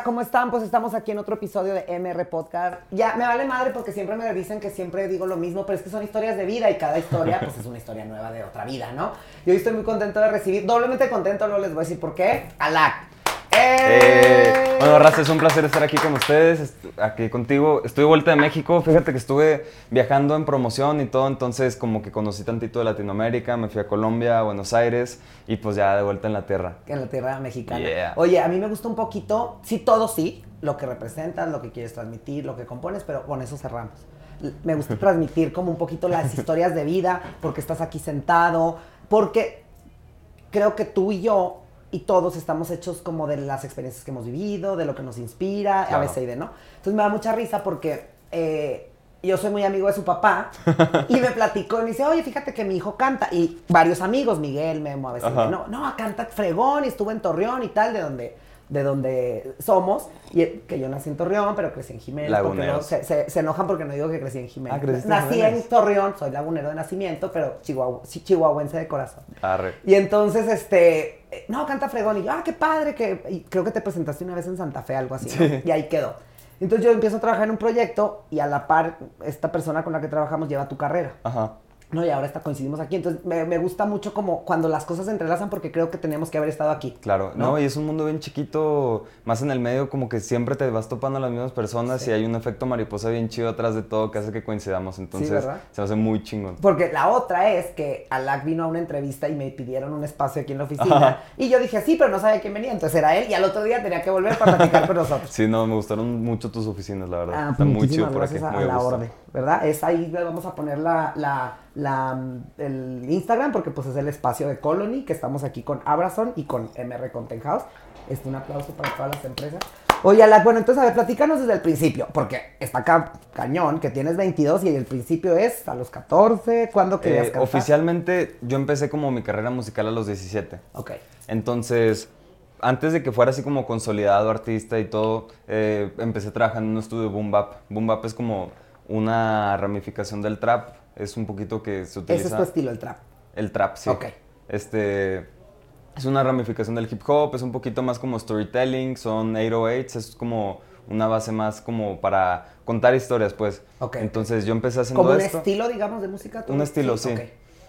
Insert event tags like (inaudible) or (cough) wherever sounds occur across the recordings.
¿cómo están? Pues estamos aquí en otro episodio de MR Podcast. Ya me vale madre porque siempre me dicen que siempre digo lo mismo, pero es que son historias de vida y cada historia pues es una historia nueva de otra vida, ¿no? Y hoy estoy muy contento de recibir, doblemente contento, luego les voy a decir por qué. Alac. Eh, bueno, Raza, es un placer estar aquí con ustedes, aquí contigo. Estoy de vuelta de México, fíjate que estuve viajando en promoción y todo, entonces como que conocí tantito de Latinoamérica, me fui a Colombia, a Buenos Aires y pues ya de vuelta en la tierra. En la tierra mexicana. Oye, a mí me gusta un poquito, sí, todo sí, lo que representas, lo que quieres transmitir, lo que compones, pero con eso cerramos. Me gusta (laughs) transmitir como un poquito las historias de vida, porque estás aquí sentado, porque creo que tú y yo y todos estamos hechos como de las experiencias que hemos vivido, de lo que nos inspira, a veces y de no. Entonces me da mucha risa porque eh, yo soy muy amigo de su papá (laughs) y me platicó y me dice, oye, fíjate que mi hijo canta. Y varios amigos, Miguel, Memo, a veces, no, no, canta fregón y estuvo en Torreón y tal, de donde de donde somos, y que yo nací en Torreón, pero crecí en Jiménez, porque no, se, se, enojan porque no digo que crecí en Jiménez. Ah, nací en Torreón, soy lagunero de nacimiento, pero chihuahua, chihuahuense de corazón. Y entonces, este, no, canta fregón, y yo, ah, qué padre, que creo que te presentaste una vez en Santa Fe, algo así, y ahí quedó. Entonces yo empiezo a trabajar en un proyecto y a la par, esta persona con la que trabajamos lleva tu carrera. Ajá. No, y ahora está, coincidimos aquí. Entonces, me, gusta mucho como cuando las cosas se entrelazan porque creo que tenemos que haber estado aquí. Claro, no, y es un mundo bien chiquito, más en el medio, como que siempre te vas topando a las mismas personas y hay un efecto mariposa bien chido atrás de todo que hace que coincidamos. Entonces, se hace muy chingón. Porque la otra es que Alak vino a una entrevista y me pidieron un espacio aquí en la oficina. Y yo dije, sí, pero no sabía quién venía. Entonces era él y al otro día tenía que volver para platicar con (laughs) nosotros. Sí, no, me gustaron mucho tus oficinas, la verdad. Ah, Está muy chido por aquí. A, la orden, ¿verdad? Es ahí, vamos a poner la, la la, el Instagram, porque pues es el espacio de Colony, que estamos aquí con Abrazon y con MR Content House. Este, un aplauso para todas las empresas. Oye, bueno, entonces a ver, platícanos desde el principio, porque está acá cañón, que tienes 22 y el principio es a los 14, ¿cuándo querías eh, Oficialmente yo empecé como mi carrera musical a los 17. Ok. Entonces, antes de que fuera así como consolidado artista y todo, eh, empecé trabajando en un estudio de boom bap. Boom bap es como una ramificación del trap es un poquito que se utiliza... Ese es tu estilo, el trap. El trap, sí. Ok. Este, es una ramificación del hip hop, es un poquito más como storytelling, son 808s, es como una base más como para contar historias, pues. Ok. Entonces yo empecé haciendo ¿Como esto. un estilo, digamos, de música? Un estilo, sí.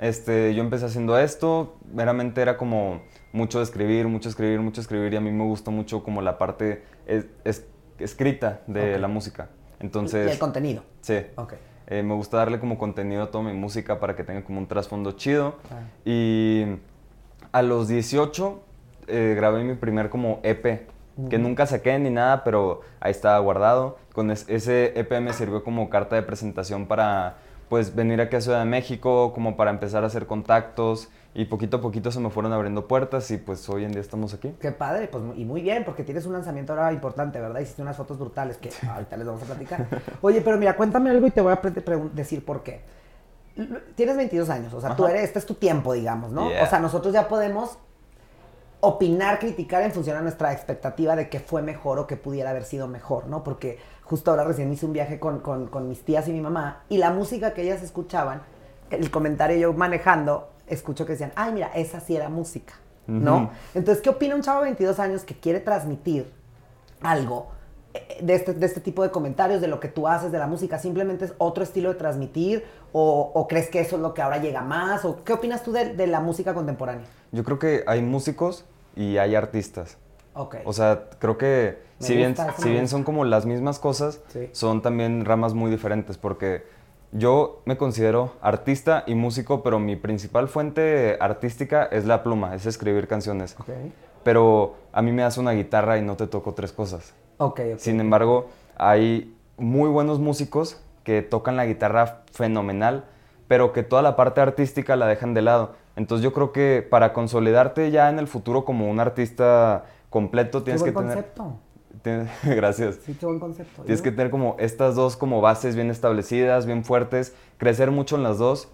Este, yo empecé haciendo esto, meramente era como mucho escribir, mucho escribir, mucho escribir, y a mí me gustó mucho como la parte es, escrita de la música. Entonces... Y el contenido. Sí. Ok. Eh, me gusta darle como contenido a toda mi música para que tenga como un trasfondo chido. Y a los 18 eh, grabé mi primer como EP, que nunca saqué ni nada, pero ahí estaba guardado. Con ese EP me sirvió como carta de presentación para pues venir aquí a Ciudad de México, como para empezar a hacer contactos y poquito a poquito se me fueron abriendo puertas y pues hoy en día estamos aquí. Qué padre, pues y muy bien, porque tienes un lanzamiento ahora importante, ¿verdad? Hiciste unas fotos brutales que ahorita les vamos a platicar. Oye, pero mira, cuéntame algo y te voy a decir por qué. Tienes 22 años, o sea, tú eres, este es tu tiempo, digamos, ¿no? O sea, nosotros ya podemos opinar, criticar en función a nuestra expectativa de que fue mejor o que pudiera haber sido mejor, ¿no? Porque justo ahora recién hice un viaje con, con, con mis tías y mi mamá y la música que ellas escuchaban, el comentario yo manejando, escucho que decían, ay, mira, esa sí era música, ¿no? Entonces, ¿qué opina un chavo de 22 años que quiere transmitir algo eh, de este, de este tipo de comentarios, de lo que tú haces, de la música? ¿Simplemente es otro estilo de transmitir? ¿O, crees que eso es lo que ahora llega más? ¿O qué opinas tú de, la música contemporánea? Yo creo que hay músicos y hay artistas. Okay. O sea, creo que si bien, si bien son como las mismas cosas, son también ramas muy diferentes porque yo me considero artista y músico, pero mi principal fuente artística es la pluma, es escribir canciones. Pero a mí me das una guitarra y no te toco tres cosas. Sin embargo, hay muy buenos músicos que tocan la guitarra fenomenal, pero que toda la parte artística la dejan de lado. Entonces yo creo que para consolidarte ya en el futuro como un artista completo tienes que tener (laughs) gracias. Sí, buen concepto. Tienes que tener como estas dos como bases bien establecidas, bien fuertes, crecer mucho en las dos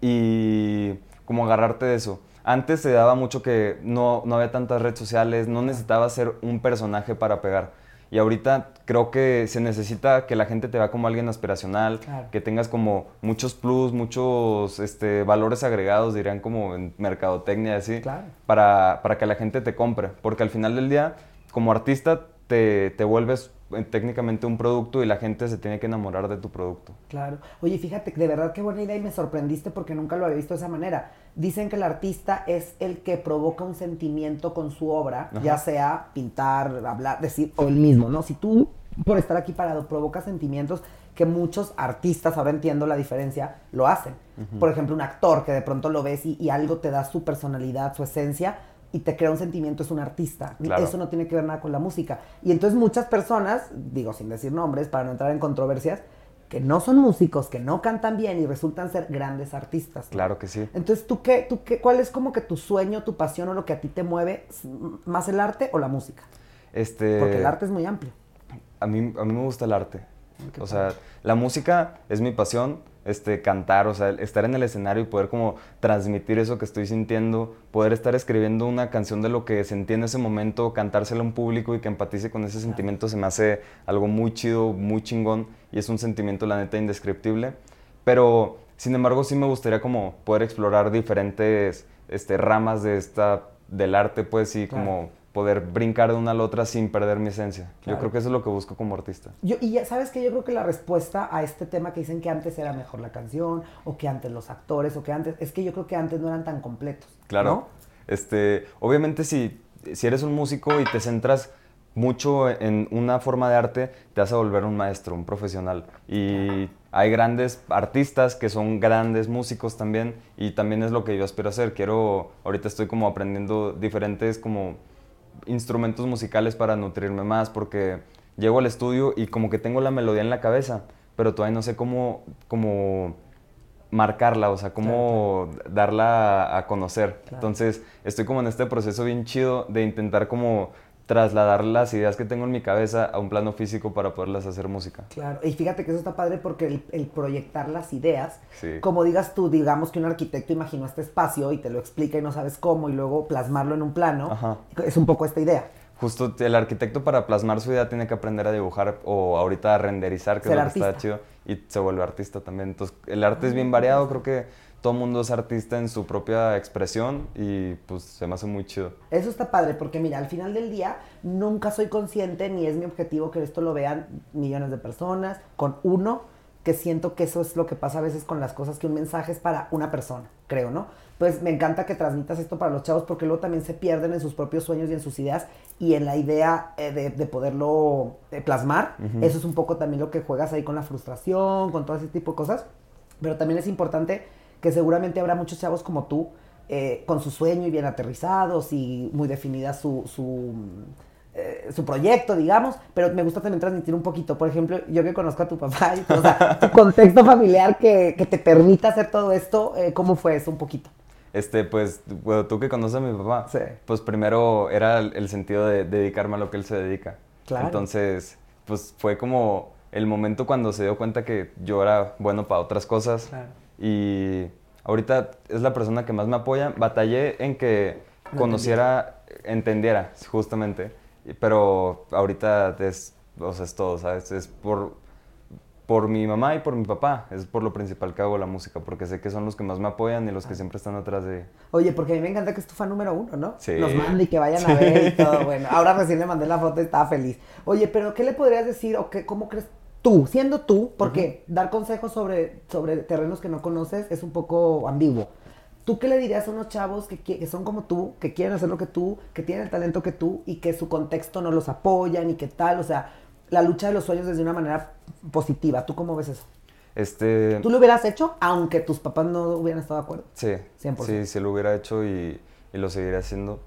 y como agarrarte de eso. Antes se daba mucho que no, no había tantas redes sociales, no necesitabas ser un personaje para pegar. Y ahorita creo que se necesita que la gente te vea como alguien aspiracional, que tengas como muchos plus, muchos este, valores agregados, dirían como en mercadotecnia, así, para, para que la gente te compre. Porque al final del día, como artista, te, te vuelves eh, técnicamente un producto y la gente se tiene que enamorar de tu producto. Claro. Oye, fíjate, de verdad qué buena idea y me sorprendiste porque nunca lo había visto de esa manera. Dicen que el artista es el que provoca un sentimiento con su obra, ya sea pintar, hablar, decir, o el mismo, ¿no? Si tú, por estar aquí parado, provocas sentimientos que muchos artistas, ahora entiendo la diferencia, lo hacen. Por ejemplo, un actor que de pronto lo ves y, y algo te da su personalidad, su esencia, y te crea un sentimiento, es un artista. Eso no tiene que ver nada con la música. Y entonces muchas personas, digo sin decir nombres, para no entrar en controversias, que no son músicos, que no cantan bien y resultan ser grandes artistas. Claro que sí. Entonces, ¿tú qué, tú qué, cuál es como que tu sueño, tu pasión o lo que a ti te mueve, más el arte o la música? Este... Porque el arte es muy amplio. A mí, a mí me gusta el arte. o sea, la música es mi pasión, este, cantar, o sea, estar en el escenario y poder como transmitir eso que estoy sintiendo, poder estar escribiendo una canción de lo que sentí en ese momento, cantársela a un público y que empatice con ese sentimiento se me hace algo muy chido, muy chingón y es un sentimiento la neta indescriptible, pero sin embargo sí me gustaría como poder explorar diferentes este, ramas de esta, del arte, pues sí, como poder brincar de una a la otra sin perder mi esencia. Yo creo que eso es lo que busco como artista. Yo, y ya sabes que yo creo que la respuesta a este tema que dicen que antes era mejor la canción, o que antes los actores, o que antes, es que yo creo que antes no eran tan completos. Claro. Este, obviamente si, si eres un músico y te centras mucho en una forma de arte, te vas a volver un maestro, un profesional. Y hay grandes artistas que son grandes músicos también, y también es lo que yo aspiro a hacer. Quiero, ahorita estoy como aprendiendo diferentes como instrumentos musicales para nutrirme más, porque llego al estudio y como que tengo la melodía en la cabeza, pero todavía no sé cómo, cómo marcarla, o sea, cómo darla a conocer. Entonces, estoy como en este proceso bien chido de intentar como trasladar las ideas que tengo en mi cabeza a un plano físico para poderlas hacer música. Claro, y fíjate que eso está padre porque el, proyectar las ideas, como digas tú, digamos que un arquitecto imaginó este espacio y te lo explica y no sabes cómo y luego plasmarlo en un plano, es un poco esta idea. Justo el arquitecto para plasmar su idea tiene que aprender a dibujar o ahorita a renderizar, que es lo que está chido, y se vuelve artista también. Entonces, el arte es bien ah, variado, creo que todo mundo es artista en su propia expresión y pues se me hace muy chido. Eso está padre porque mira, al final del día nunca soy consciente ni es mi objetivo que esto lo vean millones de personas, con uno que siento que eso es lo que pasa a veces con las cosas, que un mensaje es para una persona, creo, ¿no? Pues me encanta que transmitas esto para los chavos porque luego también se pierden en sus propios sueños y en sus ideas y en la idea eh, de, poderlo eh, plasmar. Eso es un poco también lo que juegas ahí con la frustración, con todo ese tipo de cosas. Pero también es importante que seguramente habrá muchos chavos como tú, eh, con su sueño y bien aterrizados y muy definida su, su, eh, su, proyecto, digamos, pero me gusta también transmitir un poquito, por ejemplo, yo que conozco a tu papá, y, o sea, tu (laughs) contexto familiar que, que, te permita hacer todo esto, eh, ¿cómo fue eso un poquito? Este, pues, bueno, tú que conoces a mi papá, pues primero era el, sentido de dedicarme a lo que él se dedica. Claro. Entonces, pues fue como el momento cuando se dio cuenta que yo era bueno para otras cosas. Claro y ahorita es la persona que más me apoya. Batallé en que conociera, entendiera, justamente, pero ahorita es, o sea, es todo, ¿sabes? Es por, por mi mamá y por mi papá, es por lo principal que hago la música, porque sé que son los que más me apoyan y los que siempre están atrás de... Oye, porque a mí me encanta que es tu fan número uno, ¿no? Sí. Nos manda y que vayan a ver y todo, (laughs) bueno. Ahora recién le mandé la foto y estaba feliz. Oye, pero ¿qué le podrías decir o qué, cómo crees tú, siendo tú, porque dar consejos sobre, sobre terrenos que no conoces es un poco ambiguo. ¿Tú qué le dirías a unos chavos que, que, son como tú, que quieren hacer lo que tú, que tienen el talento que tú y que su contexto no los apoya ni qué tal? O sea, la lucha de los sueños desde una manera positiva. ¿Tú cómo ves eso? Este... ¿Tú lo hubieras hecho aunque tus papás no hubieran estado de acuerdo? Sí, 100%. sí, sí lo hubiera hecho y, y lo seguiré haciendo.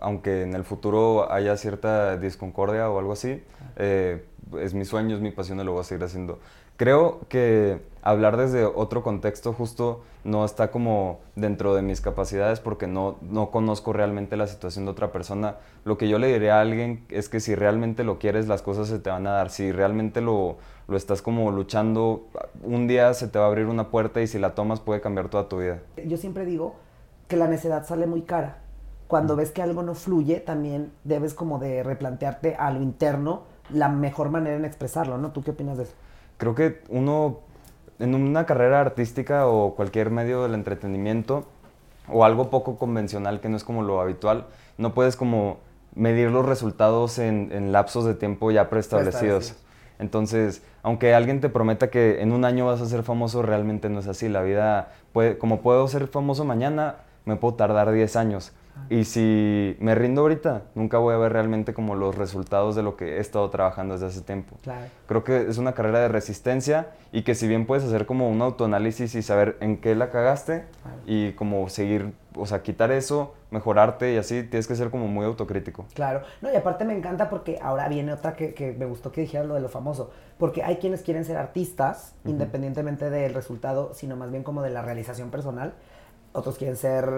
Aunque en el futuro haya cierta disconcordia o algo así, eh, es mi sueño, es mi pasión y lo voy a seguir haciendo. Creo que hablar desde otro contexto justo no está como dentro de mis capacidades porque no, no conozco realmente la situación de otra persona. Lo que yo le diría a alguien es que si realmente lo quieres, las cosas se te van a dar. Si realmente lo, lo estás como luchando, un día se te va a abrir una puerta y si la tomas puede cambiar toda tu vida. Yo siempre digo que la necedad sale muy cara. Cuando ves que algo no fluye, también debes como de replantearte a lo interno la mejor manera en expresarlo, ¿no? ¿Tú qué opinas de eso? Creo que uno, en una carrera artística o cualquier medio del entretenimiento, o algo poco convencional que no es como lo habitual, no puedes como medir los resultados en, lapsos de tiempo ya preestablecidos. Entonces, aunque alguien te prometa que en un año vas a ser famoso, realmente no es así. La vida, puede, como puedo ser famoso mañana, me puedo tardar 10 años. Y si me rindo ahorita, nunca voy a ver realmente como los resultados de lo que he estado trabajando desde hace tiempo. Creo que es una carrera de resistencia y que si bien puedes hacer como un autoanálisis y saber en qué la cagaste y como seguir, o sea, quitar eso, mejorarte y así, tienes que ser como muy autocrítico. Claro. No, y aparte me encanta porque ahora viene otra que, que me gustó que dijeras lo de lo famoso. Porque hay quienes quieren ser artistas, independientemente del resultado, sino más bien como de la realización personal. Otros quieren ser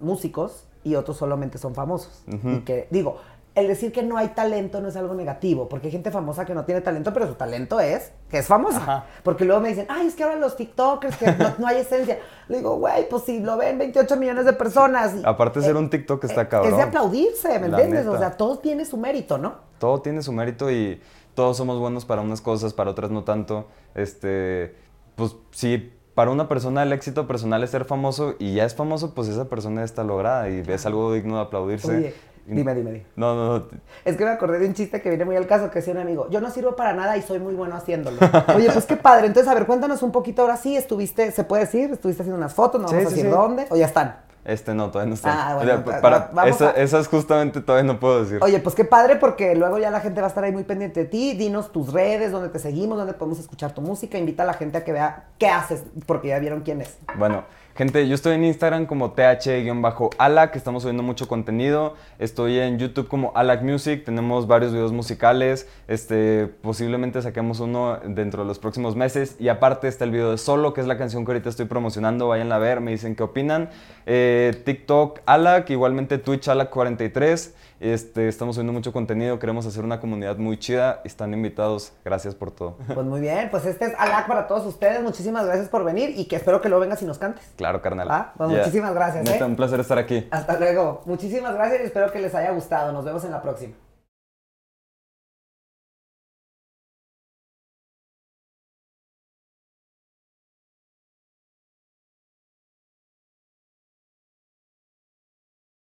músicos y otros solamente son famosos. Y que, digo, el decir que no hay talento no es algo negativo, porque hay gente famosa que no tiene talento, pero su talento es que es famosa. Porque luego me dicen, ay, es que ahora los TikTokers, que no, hay esencia. Le digo, güey, pues si lo ven 28 millones de personas. Aparte de ser un TikTok está eh, cabrón. Es de aplaudirse, ¿me entiendes? O sea, todo tiene su mérito, ¿no? Todo tiene su mérito y todos somos buenos para unas cosas, para otras no tanto. Este, pues sí para una persona el éxito personal es ser famoso y ya es famoso, pues esa persona está lograda y es algo digno de aplaudirse. Oye, dime, dime, dime. No, no, no. Es que me acordé de un chiste que viene muy al caso, que decía un amigo, yo no sirvo para nada y soy muy bueno haciéndolo. (laughs) Oye, pues qué padre. Entonces, a ver, cuéntanos un poquito ahora sí, estuviste, ¿se puede decir? ¿Estuviste haciendo unas fotos? ¿No vamos a decir dónde? ¿O ya están? Este no, todavía no está. Ah, bueno, para, esas justamente todavía no puedo decir. Oye, pues qué padre porque luego ya la gente va a estar ahí muy pendiente de ti. Dinos tus redes, dónde te seguimos, dónde podemos escuchar tu música. Invita a la gente a que vea qué haces, porque ya vieron quién es. Bueno, Gente, yo estoy en Instagram como th-alac, estamos subiendo mucho contenido. Estoy en YouTube como Alac Music, tenemos varios videos musicales. Este, posiblemente saquemos uno dentro de los próximos meses. Y aparte está el video de Solo, que es la canción que ahorita estoy promocionando. Vayan a ver, me dicen qué opinan. Eh, TikTok Alac, igualmente Twitch Alac43. Este, estamos subiendo mucho contenido, queremos hacer una comunidad muy chida. Están invitados. Gracias por todo. Pues muy bien, pues este es Alac para todos ustedes. Muchísimas gracias por venir y que espero que lo vengas y nos cantes. Claro, carnal. Ah, pues muchísimas gracias. ¿eh? un placer estar aquí. Hasta luego. Muchísimas gracias y espero que les haya gustado. Nos vemos en la próxima.